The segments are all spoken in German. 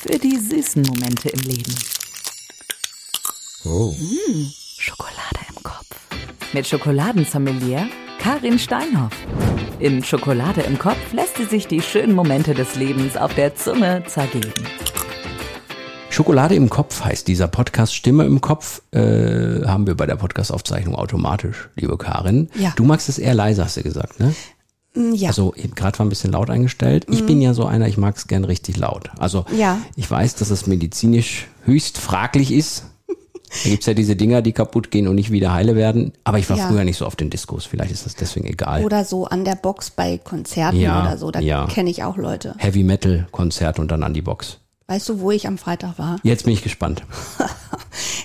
für die süßen Momente im Leben. Oh. Mmh, Schokolade im Kopf. Mit Schokoladensommelier Karin Steinhoff. In Schokolade im Kopf lässt sie sich die schönen Momente des Lebens auf der Zunge zergeben. Schokolade im Kopf heißt dieser Podcast. Stimme im Kopf äh, haben wir bei der Podcastaufzeichnung automatisch, liebe Karin. Ja. Du magst es eher leise, hast du gesagt, ne? Mm, Ja. Also gerade war ein bisschen laut eingestellt. Ich bin ja so einer, ich mag es gern richtig laut. Also Ja. ich weiß, dass es medizinisch höchst fraglich ist. Da gibt's ja diese Dinger, die kaputt gehen und nicht wieder heile werden. Aber ich war Ja. früher nicht so auf den Diskos. Vielleicht ist das deswegen egal. Oder so an der Box bei Konzerten oder so. Da ja. kenne ich auch Leute. Heavy Metal Konzert und dann an die Box. Weißt du, wo ich am Freitag war? Jetzt bin ich gespannt.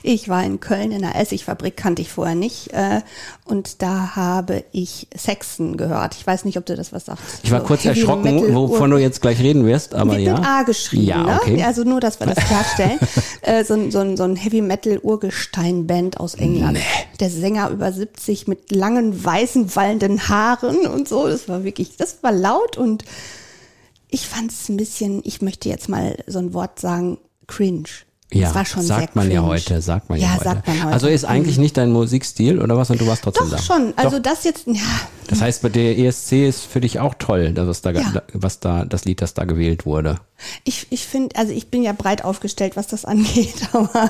Ich war in Köln in einer Essigfabrik, kannte ich vorher nicht. Äh, und da habe ich Saxon gehört. Ich weiß nicht, ob du das was sagst. Ich war So kurz erschrocken, Metal, wovon du jetzt gleich reden wirst, aber Wird ja. mit A geschrieben, Ja, okay. ne? Also nur, dass wir das klarstellen. äh, so, ein- so, so ein Heavy Metal Urgestein-Band aus England. Der Sänger über 70 mit langen, weißen, wallenden Haaren und so. Das war wirklich, das war laut und ich fand es ein bisschen, ich möchte jetzt mal so ein Wort sagen, cringe. Ja, das war schon sagt sehr man ja cringe. heute, sagt man ja, Ja, heute. sagt man heute. Also ist eigentlich nicht dein Musikstil oder was? Und du warst trotzdem da. Doch schon, also das jetzt, ja, Das heißt, bei der ESC ist für dich auch toll, dass es da, Ja. was da, das Lied, das da gewählt wurde. Ich, ich finde, also ich bin ja breit aufgestellt, was das angeht, aber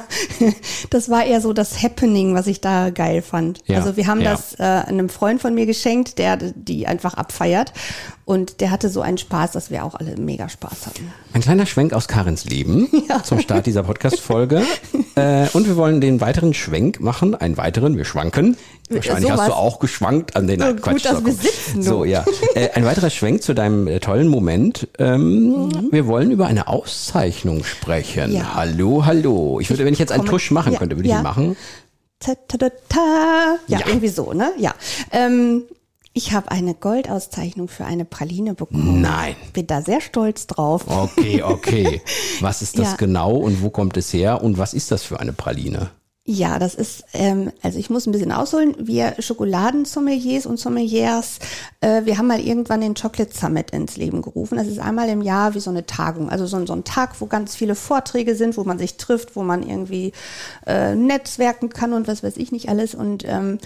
das war eher so das Happening, was ich da geil fand. Ja, also wir haben ja. das äh, einem Freund von mir geschenkt, der die einfach abfeiert und der hatte so einen Spaß, dass wir auch alle mega Spaß hatten. Ein kleiner Schwenk aus Karins Leben zum Start dieser Podcast-Folge. äh, und wir wollen den weiteren Schwenk machen, einen weiteren, wir schwanken. Wahrscheinlich hast sowas. du auch geschwankt an den So Nein, gut, Quatsch. dass so, wir sitzen, So, ja. Äh, ein weiterer Schwenk zu deinem äh, tollen Moment. Ähm, Wir wollen über eine Auszeichnung sprechen. Ja. Hallo, hallo. Ich würde, wenn ich jetzt einen Tusch machen Ja, könnte, würde ich ja. ihn machen. Ta, ta, ta. Ja, Ja. irgendwie so, ne? Ja. Ähm, ich habe eine Goldauszeichnung für eine Praline bekommen. Nein. Bin da sehr stolz drauf. Okay, okay. Was ist das Ja. genau und wo kommt es her und was ist das für eine Praline? Ja, das ist, ähm, also ich muss ein bisschen ausholen. Wir Schokoladensommeliers und Sommeliers, äh, wir haben mal irgendwann den Chocolate Summit ins Leben gerufen. Das ist einmal im Jahr wie so eine Tagung, also so, ein- so ein Tag, wo ganz viele Vorträge sind, wo man sich trifft, wo man irgendwie äh, netzwerken kann und was weiß ich nicht alles. Und ähm,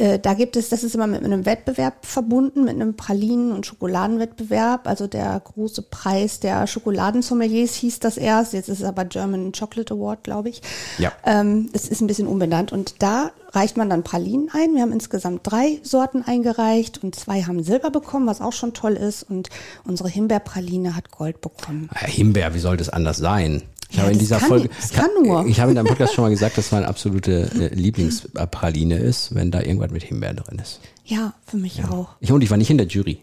äh, da gibt es, das ist immer mit einem Wettbewerb verbunden, mit einem Pralinen- und Schokoladenwettbewerb. Also der große Preis der Schokoladensommeliers hieß das erst. Jetzt ist es aber German Chocolate Award, glaube ich. Ja. Ähm, es ist ein bisschen umbenannt. Und da reicht man dann Pralinen ein. Wir haben insgesamt drei Sorten eingereicht und zwei haben Silber bekommen, was auch schon toll ist. Und unsere Himbeerpraline hat Gold bekommen. Himbeer, wie sollte es anders sein? Ich Ja, habe in dieser kann- Folge, das kann nur. ich habe in deinem Podcast schon mal gesagt, dass meine absolute äh, Lieblingspraline ist, wenn da irgendwas mit Himbeer drin ist. Ja, für mich auch. Ich, und ich war nicht in der Jury.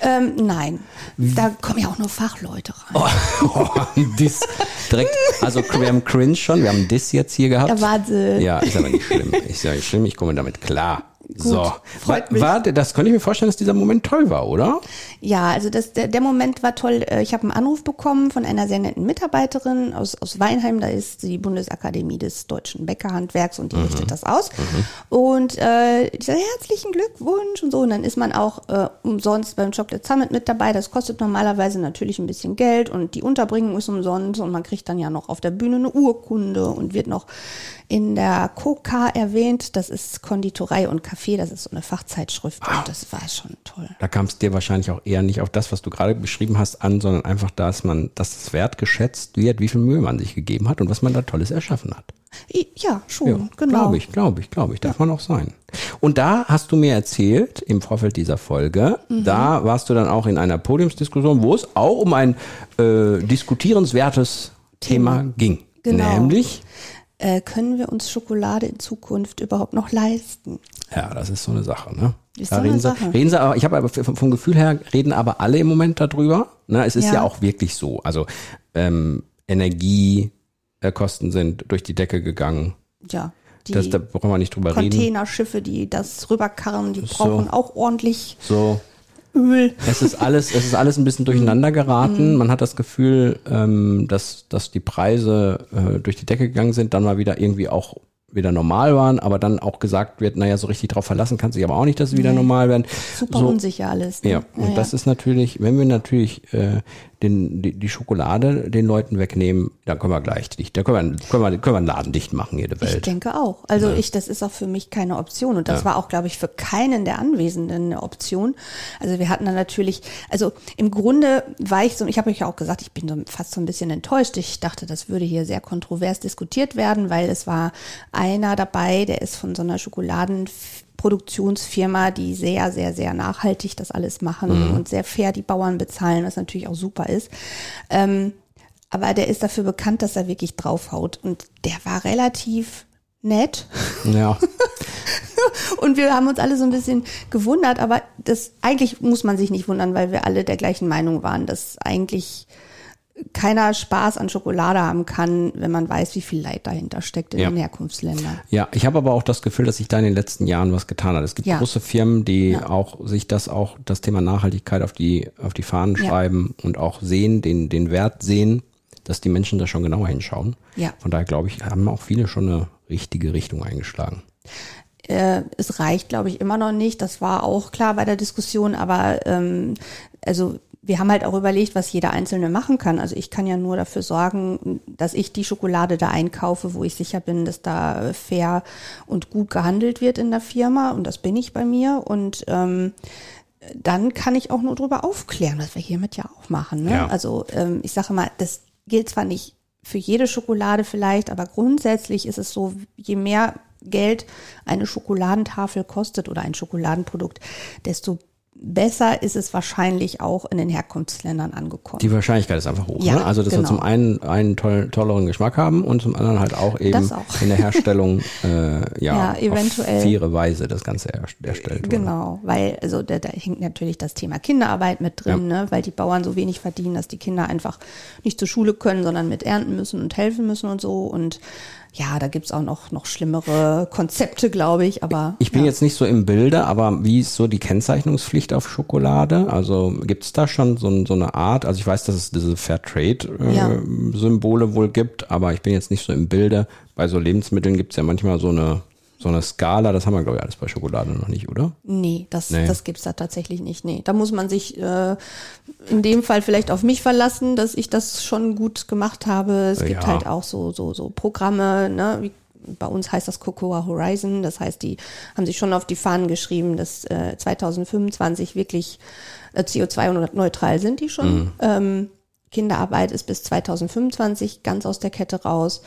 Ähm, nein, da kommen ja auch nur Fachleute rein. Oh, Diss. Direkt, also wir haben Cringe schon, wir haben Diss jetzt hier gehabt. Ja, Wahnsinn. Ja, ist aber nicht schlimm. Ist ja nicht schlimm, ich komme damit klar. So, freut war, war, das könnte ich mir vorstellen, dass dieser Moment toll war, oder? Ja, also das, der, der Moment war toll. Äh, Ich habe einen Anruf bekommen von einer sehr netten Mitarbeiterin aus, aus Weinheim. Da ist die Bundesakademie des deutschen Bäckerhandwerks und die richtet das aus. Und äh, sagt, herzlichen Glückwunsch und so. Und dann ist man auch äh, umsonst beim Chocolate Summit mit dabei. Das kostet normalerweise natürlich ein bisschen Geld und die Unterbringung ist umsonst und man kriegt dann ja noch auf der Bühne eine Urkunde und wird noch in der Coca erwähnt. Das ist Konditorei und Kaffee. Das ist so eine Fachzeitschrift und das war schon toll. Da kam es dir wahrscheinlich auch eher nicht auf das, was du gerade beschrieben hast, an, sondern einfach, dass man, dass es wertgeschätzt wird, wie viel Mühe man sich gegeben hat und was man da Tolles erschaffen hat. Ja, schon, Ja, genau. Glaube ich, glaube ich, glaube ich. Darf man auch sein. Und da hast du mir erzählt, im Vorfeld dieser Folge, Mhm. da warst du dann auch in einer Podiumsdiskussion, wo es auch um ein äh, diskutierenswertes Thema, ging. Genau. Nämlich, Äh, können wir uns Schokolade in Zukunft überhaupt noch leisten? ja, das ist so eine Sache, ne? Ist Da so eine reden, sie, Sache. reden sie aber, ich habe aber vom Gefühl her, reden aber alle im Moment darüber. Ne? Es ist ja, Ja. auch wirklich so. Also ähm, Energiekosten sind durch die Decke gegangen. Ja, Das, da brauchen wir nicht drüber reden. Containerschiffe, die das rüberkarren, die So. brauchen auch ordentlich So, Öl. Es ist alles, es ist alles ein bisschen durcheinander geraten. Man hat das Gefühl, ähm, dass, dass die Preise äh, durch die Decke gegangen sind, dann mal wieder irgendwie auch wieder normal waren, aber dann auch gesagt wird, naja, so richtig drauf verlassen kannst du dich aber auch nicht, dass sie wieder normal werden. Super so, unsicher alles. Ne? Ja, und das ist natürlich, wenn wir natürlich äh, den, die, die Schokolade den Leuten wegnehmen, dann können wir gleich dicht, da können wir, können wir, können wir einen Laden dicht machen, jede Welt. Ich denke auch. Also ich, das ist auch für mich keine Option. Und das Ja. war auch, glaube ich, für keinen der Anwesenden eine Option. Also wir hatten dann natürlich, also im Grunde war ich so, ich habe euch ja auch gesagt, ich bin so fast so ein bisschen enttäuscht. Ich dachte, das würde hier sehr kontrovers diskutiert werden, weil es war einer dabei, der ist von so einer Schokoladenproduktionsfirma, die sehr, sehr, sehr nachhaltig das alles machen und sehr fair die Bauern bezahlen, was natürlich auch super ist. Ähm, aber der ist dafür bekannt, dass er wirklich draufhaut. Und der war relativ nett. Ja, Und wir haben uns alle so ein bisschen gewundert, aber das eigentlich muss man sich nicht wundern, weil wir alle der gleichen Meinung waren, dass eigentlich keiner Spaß an Schokolade haben kann, wenn man weiß, wie viel Leid dahinter steckt in Ja. den Herkunftsländern. Ja, ich habe aber auch das Gefühl, dass sich da in den letzten Jahren was getan hat. Es gibt Ja. große Firmen, die Ja. auch sich das auch das Thema Nachhaltigkeit auf die auf die Fahnen schreiben und auch sehen, den den Wert sehen, dass die Menschen da schon genauer hinschauen. Ja. Von daher glaube ich, haben auch viele schon eine richtige Richtung eingeschlagen. Äh, es reicht, glaube ich, immer noch nicht. Das war auch klar bei der Diskussion, aber ähm, also wir haben halt auch überlegt, was jeder Einzelne machen kann. Also ich kann ja nur dafür sorgen, dass ich die Schokolade da einkaufe, wo ich sicher bin, dass da fair und gut gehandelt wird in der Firma. Und das bin ich bei mir. Und ähm, dann kann ich auch nur darüber aufklären, was wir hiermit ja auch machen. Ne? Ja. Also ähm, ich sage mal, das gilt zwar nicht für jede Schokolade vielleicht, aber grundsätzlich ist es so, je mehr Geld eine Schokoladentafel kostet oder ein Schokoladenprodukt, desto besser ist es wahrscheinlich auch in den Herkunftsländern angekommen. Die Wahrscheinlichkeit ist einfach hoch. Ja, ne? Also dass wir genau. zum einen einen toll, tolleren Geschmack haben und zum anderen halt auch eben auch. in der Herstellung äh, ja, Ja, eventuell. auf faire Weise das Ganze er, erstellt wurde. Genau, weil also da, da hängt natürlich das Thema Kinderarbeit mit drin, ne? weil die Bauern so wenig verdienen, dass die Kinder einfach nicht zur Schule können, sondern mit ernten müssen und helfen müssen und so. Und ja, da gibt's auch noch, noch schlimmere Konzepte, glaube ich. Aber Ich bin ja. jetzt nicht so im Bilde, aber wie ist so die Kennzeichnungspflicht auf Schokolade? Also gibt es da schon so, so eine Art? Also ich weiß, dass es diese Ja. Fairtrade-Symbole wohl gibt, aber ich bin jetzt nicht so im Bilde. Bei so Lebensmitteln gibt es ja manchmal so eine, so eine Skala. Das haben wir, glaube ich, alles bei Schokolade noch nicht, oder? Nee, das, Nee. das gibt's da tatsächlich nicht. Nee, da muss man sich äh, in dem Fall vielleicht auf mich verlassen, dass ich das schon gut gemacht habe. Es gibt Ja. halt auch so, so, so Programme, ne, wie bei uns heißt das Cocoa Horizon. Das heißt, die haben sich schon auf die Fahnen geschrieben, dass äh, 2025 wirklich äh, CO2-neutral sind die schon. Ähm, Kinderarbeit ist bis 2025 ganz aus der Kette raus.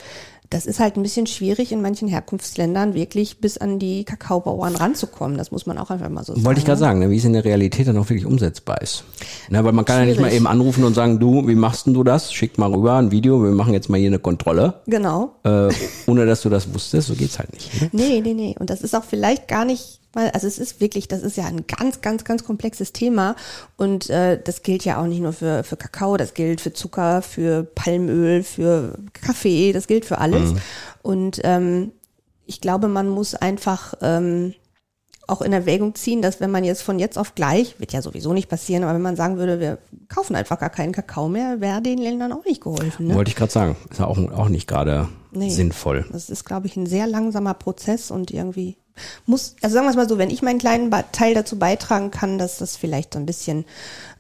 Das ist halt ein bisschen schwierig in manchen Herkunftsländern wirklich bis an die Kakaobauern ranzukommen. Das muss man auch einfach mal so sagen. Wollte ich gerade sagen, ne, wie es in der Realität dann auch wirklich umsetzbar ist. Ne, weil man kann ja nicht mal Schwierig. eben anrufen und sagen, du, wie machst denn du das? Schick mal rüber ein Video, wir machen jetzt mal hier eine Kontrolle. Genau. Äh, ohne dass du das wusstest, so geht's halt nicht. Ne? Nee, nee, nee. Und das ist auch vielleicht gar nicht, weil, also es ist wirklich, das ist ja ein ganz, ganz, ganz komplexes Thema. Und äh, das gilt ja auch nicht nur für, für Kakao, das gilt für Zucker, für Palmöl, für Kaffee, das gilt für alles. Und ähm, ich glaube, man muss einfach ähm, auch in Erwägung ziehen, dass wenn man jetzt von jetzt auf gleich, wird ja sowieso nicht passieren, aber wenn man sagen würde, wir kaufen einfach gar keinen Kakao mehr, wäre den Ländern auch nicht geholfen. Ne? Wollte ich gerade sagen. Ist ja auch, auch nicht gerade Nee. sinnvoll. Das ist, glaube ich, ein sehr langsamer Prozess und irgendwie muss, also sagen wir es mal so, wenn ich meinen kleinen Teil dazu beitragen kann, dass das vielleicht so ein bisschen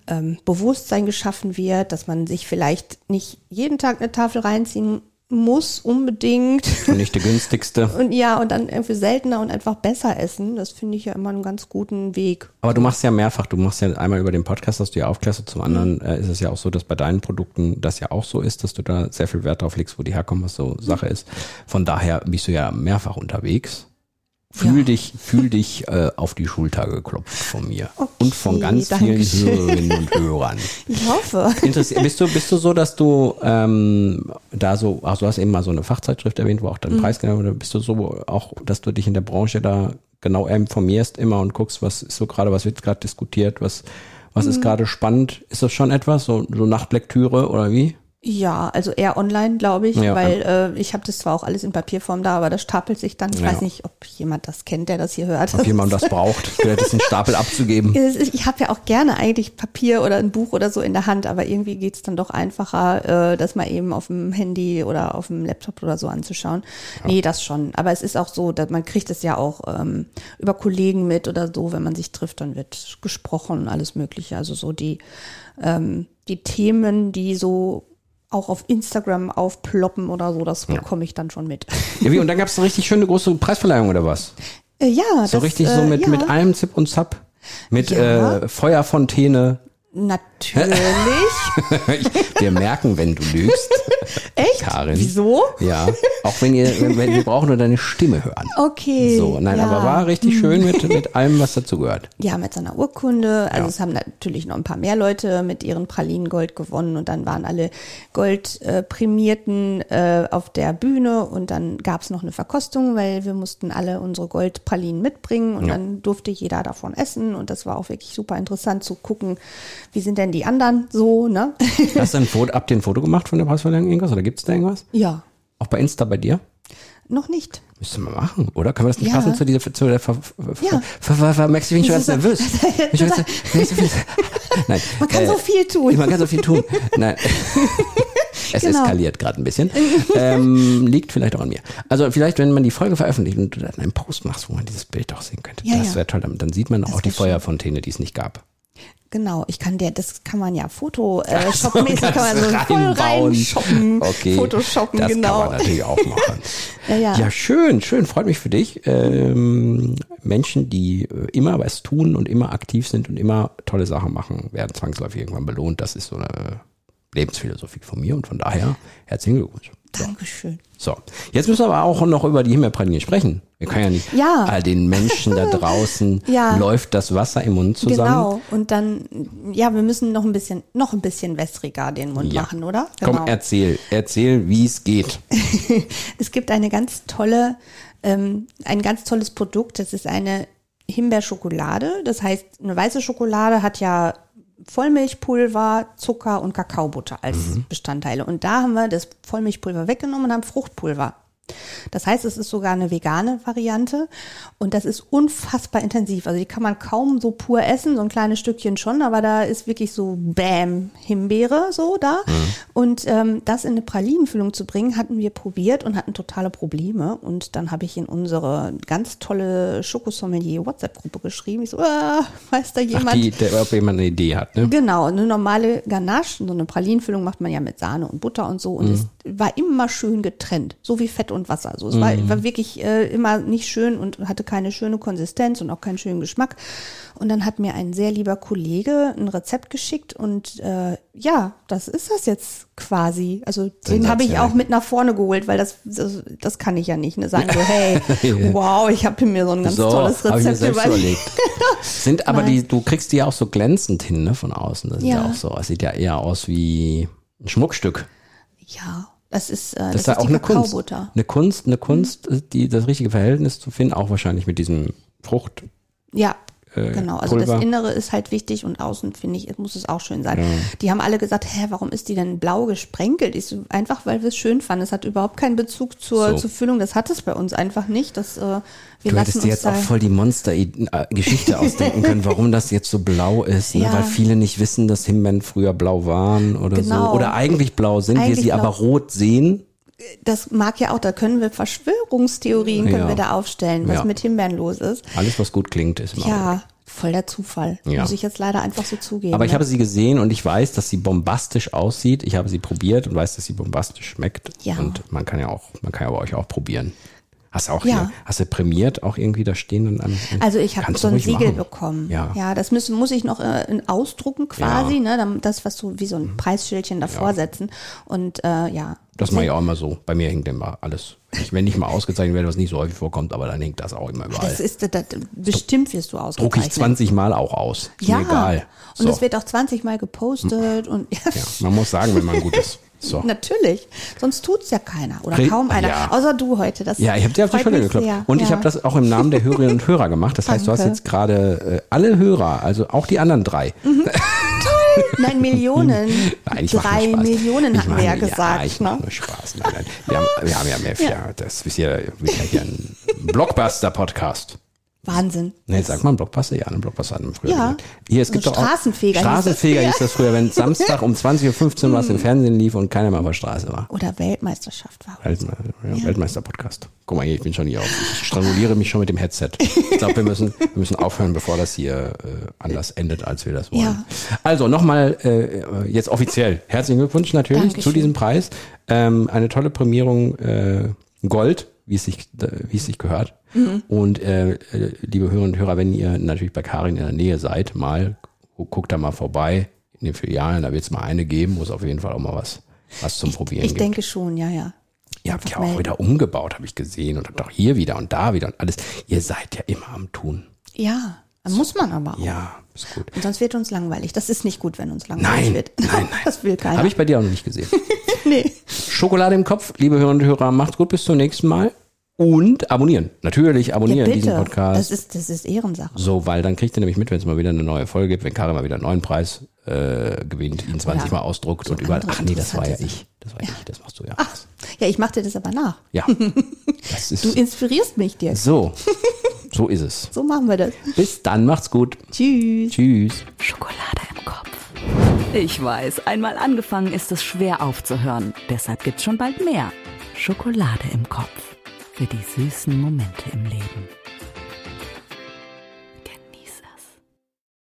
ähm, Bewusstsein geschaffen wird, dass man sich vielleicht nicht jeden Tag eine Tafel reinziehen muss unbedingt. Und nicht der günstigste. Und ja, und dann irgendwie seltener und einfach besser essen. Das finde ich ja immer einen ganz guten Weg. Aber du machst ja mehrfach, du machst ja einmal über den Podcast, dass du ja aufklärst, und zum anderen äh, ist es ja auch so, dass bei deinen Produkten das ja auch so ist, dass du da sehr viel Wert drauf legst, wo die herkommen, was so Sache ist. Von daher bist du ja mehrfach unterwegs. Fühl Ja. dich, fühl dich äh, auf die Schulter geklopft von mir Okay, und von ganz vielen schön. Hörerinnen und Hörern. Ich hoffe. Interessiert, bist du, bist du so, dass du ähm, da so, ach, du hast eben mal so eine Fachzeitschrift erwähnt, wo auch dein Preis genannt wurde, bist du so auch, dass du dich in der Branche da genau informierst immer und guckst, was ist so gerade, was wird gerade diskutiert, was, was ist gerade spannend? Ist das schon etwas, so, so Nachtlektüre oder wie? Ja, also eher online, glaube ich, Ja. weil äh, ich habe das zwar auch alles in Papierform da, aber das stapelt sich dann. Ich Ja. weiß nicht, ob jemand das kennt, der das hier hört. Ob jemand das braucht, vielleicht ist ein Stapel abzugeben. Ich habe ja auch gerne eigentlich Papier oder ein Buch oder so in der Hand, aber irgendwie geht's dann doch einfacher, äh, das mal eben auf dem Handy oder auf dem Laptop oder so anzuschauen. Nee, das schon. Aber es ist auch so, dass man kriegt es ja auch ähm, über Kollegen mit oder so, wenn man sich trifft, dann wird gesprochen und alles Mögliche. Also so die ähm, die Themen, die so auch auf Instagram aufploppen oder so, das bekomme ich dann schon mit. Ja, wie, und dann gab es eine richtig schöne große Preisverleihung oder was? Äh, ja, So das, richtig so äh, mit, ja, mit allem Zip und Zap. Mit Ja. äh, Feuerfontäne. Natürlich. Wir merken, wenn du lügst. Echt? Karin. Wieso? Ja, auch wenn ihr, wenn, wir brauchen nur deine Stimme hören. Okay. So, nein, ja. aber war richtig schön mit, mit allem, was dazugehört. Ja, mit so einer Urkunde. Also Ja. es haben natürlich noch ein paar mehr Leute mit ihren Pralinen Gold gewonnen und dann waren alle Goldprämierten äh, auf der Bühne und dann gab es noch eine Verkostung, weil wir mussten alle unsere Goldpralinen mitbringen und Ja. dann durfte jeder davon essen und das war auch wirklich super interessant zu gucken, wie sind denn die anderen so, ne? Hast du ein Foto, habt ihr ein Foto gemacht von der Preisverleihung irgendwas oder gibt's da irgendwas? ja, Auch bei Insta bei dir? noch nicht. Müsste man machen, oder? Können wir das nicht Ja. passen zu dieser, zu der Ver, Ja. Ver, Ver, Ver, du, ich bin schon ganz Das nervös. Nein. Man kann äh, so viel tun. Man kann so viel tun. Nein. Es Genau. eskaliert gerade ein bisschen. ähm, liegt vielleicht auch an mir. Also vielleicht, wenn man die Folge veröffentlicht und du dann einen Post machst, wo man dieses Bild auch sehen könnte. Ja, das ja. wäre toll. Dann, sieht man auch die schön. Feuerfontäne, die es nicht gab. Genau, ich kann der, das kann man ja Foto äh, so, kann man so voll rein shoppen, Okay. Photoshoppen, das genau. kann man natürlich auch machen. Ja, ja. ja, schön, schön. Freut mich für dich. Ähm, Menschen, die äh, immer was tun und immer aktiv sind und immer tolle Sachen machen, werden zwangsläufig irgendwann belohnt. Das ist so eine Lebensphilosophie von mir und von daher herzlichen Glückwunsch. So. Dankeschön. So, jetzt müssen wir aber auch noch über die Himbeerpralinen sprechen. Wir können ja nicht Ja. all den Menschen da draußen Ja. läuft das Wasser im Mund zusammen. Genau. Und dann, ja, wir müssen noch ein bisschen, noch ein bisschen wässriger den Mund Ja. machen, oder? Genau. Komm, erzähl, erzähl, wie es geht. Es gibt eine ganz tolle, ähm, ein ganz tolles Produkt. Das ist eine Himbeerschokolade. Das heißt, eine weiße Schokolade hat ja Vollmilchpulver, Zucker und Kakaobutter als Bestandteile. Und da haben wir das Vollmilchpulver weggenommen und haben Fruchtpulver. Das heißt, es ist sogar eine vegane Variante und das ist unfassbar intensiv. Also die kann man kaum so pur essen, so ein kleines Stückchen schon, aber da ist wirklich so Bäm Himbeere so da. Und ähm, das in eine Pralinenfüllung zu bringen, hatten wir probiert und hatten totale Probleme. Und dann habe ich in unsere ganz tolle Schokosommelier WhatsApp-Gruppe geschrieben. Ich so, ah, weiß da jemand? Ach, die, der, ob jemand eine Idee hat, ne? Genau, eine normale Ganache, so eine Pralinenfüllung macht man ja mit Sahne und Butter und so und es war immer schön getrennt, so wie Fett und Wasser. Also es war, war wirklich äh, immer nicht schön und hatte keine schöne Konsistenz und auch keinen schönen Geschmack. Und dann hat mir ein sehr lieber Kollege ein Rezept geschickt und äh, ja, das ist das jetzt quasi. Also den habe ich auch mit nach vorne geholt, weil das, das, das kann ich ja nicht. Ne? Sagen so, hey, wow, ich habe mir so ein ganz so, tolles Rezept überlegt. Sind aber Nein. die, du kriegst die ja auch so glänzend hin, ne, von außen. Das ja. Ja. auch so. Es sieht ja eher aus wie ein Schmuckstück. Ja, das ist, äh, Das, das ist ja auch eine Kunst. Eine Kunst, eine Kunst, die das richtige Verhältnis zu finden, auch wahrscheinlich mit diesem Frucht. Ja, äh, genau. Also Pulver. das Innere ist halt wichtig und außen, finde ich, muss es auch schön sein. Die haben alle gesagt, hä, warum ist die denn blau gesprenkelt? Ich so, einfach, weil wir es schön fanden. Es hat überhaupt keinen Bezug zur, So. zur Füllung. Das hat es bei uns einfach nicht. Das, äh, wir Du hättest dir jetzt auch voll die Monster-Geschichte ausdenken können, warum das jetzt so blau ist, ne? Ja. weil viele nicht wissen, dass Himbeeren früher blau waren oder Genau. so. Oder eigentlich blau sind, wir Eigentlich sie blau. aber rot sehen. Das mag ja auch, da können wir Verschwörungstheorien können Ja. wir da aufstellen, was Ja. mit Himbeeren los ist. Alles, was gut klingt, ist immer Ja, voll der Zufall. Ja. Muss ich jetzt leider einfach so zugeben. Aber ich ne? habe sie gesehen und ich weiß, dass sie bombastisch aussieht. Ich habe sie probiert und weiß, dass sie bombastisch schmeckt. Ja. Und man kann ja auch, man kann ja bei euch auch probieren. Hast du auch Ja. hier, hast du prämiert auch irgendwie da stehen? Und an, Also ich habe so ein Siegel machen. bekommen. Ja. ja, das müssen, muss ich noch äh, ausdrucken quasi, Ja. ne? dann- Das, was so wie so ein Preisschildchen davor Ja. setzen. Und äh, ja. Das mache ich auch immer so. Bei mir hängt immer alles. Ich, wenn ich mal ausgezeichnet werde, was nicht so häufig vorkommt, aber dann hängt das auch immer überall. Das ist, das, bestimmt wirst du ausgezeichnet. Drucke ich 20 Mal auch aus. Ist Ja. mir egal. Und es wird auch 20 Mal gepostet und ja, ja, man muss sagen, wenn man gut ist. So. natürlich. Sonst tut's ja keiner oder kaum einer. ja. Außer du heute. Das Ja, ich habe dir auf die Schulter geklopft. sehr. Und ich ja. habe das auch im Namen der Hörerinnen und Hörer gemacht. Das heißt, du hast Danke. jetzt gerade äh, alle Hörer, also auch die anderen drei. Nein, Millionen. Nein, ich Drei. Millionen Ich hatten wir ja gesagt. Ja, ich ne? nur Spaß. Nein, nein. Wir haben, wir haben ja mehr, ja. das ist ja wieder hier ein Blockbuster-Podcast. Wahnsinn. Nee, sag mal, ein Blockbuster, ja, ein Blockbuster hatten wir früher. Ja. gesagt. Hier, es So gibt doch auch, Straßenfeger hieß das Straßenfeger früher. hieß das früher, wenn Samstag um 20.15 Uhr was im Fernsehen lief und keiner mehr auf der Straße war. Oder Weltmeisterschaft war. Weltme ja, Weltmeister-Podcast. Guck mal hier, ich bin schon hier auf. Ich stranguliere mich schon mit dem Headset. Ich glaube, wir müssen, wir müssen aufhören, bevor das hier äh, anders endet, als wir das wollen. Ja. Also nochmal äh, jetzt offiziell. Herzlichen Glückwunsch natürlich Dankeschön. zu diesem Preis. Ähm, eine tolle Prämierung äh, Gold, wie es sich, wie es sich gehört. Mhm. Und äh, äh, liebe Hörerinnen und Hörer, wenn ihr natürlich bei Karin in der Nähe seid, mal gu- guckt da mal vorbei in den Filialen. Da wird es mal eine geben, wo es auf jeden Fall auch mal was, was zum Probieren Ich gibt. denke schon, ja, ja. Ihr habt ja auch melden. wieder umgebaut, habe ich gesehen. Und habt auch hier wieder und da wieder und alles. Ihr seid ja immer am Tun. Ja, muss man aber auch. Ja, ist gut. Und sonst wird uns langweilig. Das ist nicht gut, wenn uns langweilig Nein, wird. nein, nein. Das will keiner. Habe ich bei dir auch noch nicht gesehen. nee. Schokolade im Kopf, liebe Hörerinnen und Hörer, macht's gut, bis zum nächsten Mal. Und abonnieren. Natürlich Ja, abonnieren diesen bitte. Podcast. Das ist, das ist Ehrensache. so, weil dann kriegt ihr nämlich mit, wenn es mal wieder eine neue Folge gibt, wenn Karin mal wieder einen neuen Preis äh, gewinnt, ihn 20 Ja. Mal ausdruckt So und überall. Ach nee, das war ja ich. Das war ich, das machst du ja. Ach, ja, ich mache dir das aber nach. Ja. Du inspirierst mich dir. so. So ist es. So machen wir das. Bis dann, macht's gut. Tschüss. Tschüss. Schokolade im Kopf. Ich weiß, einmal angefangen ist es schwer aufzuhören. Deshalb gibt's schon bald mehr. Schokolade im Kopf. Für die süßen Momente im Leben.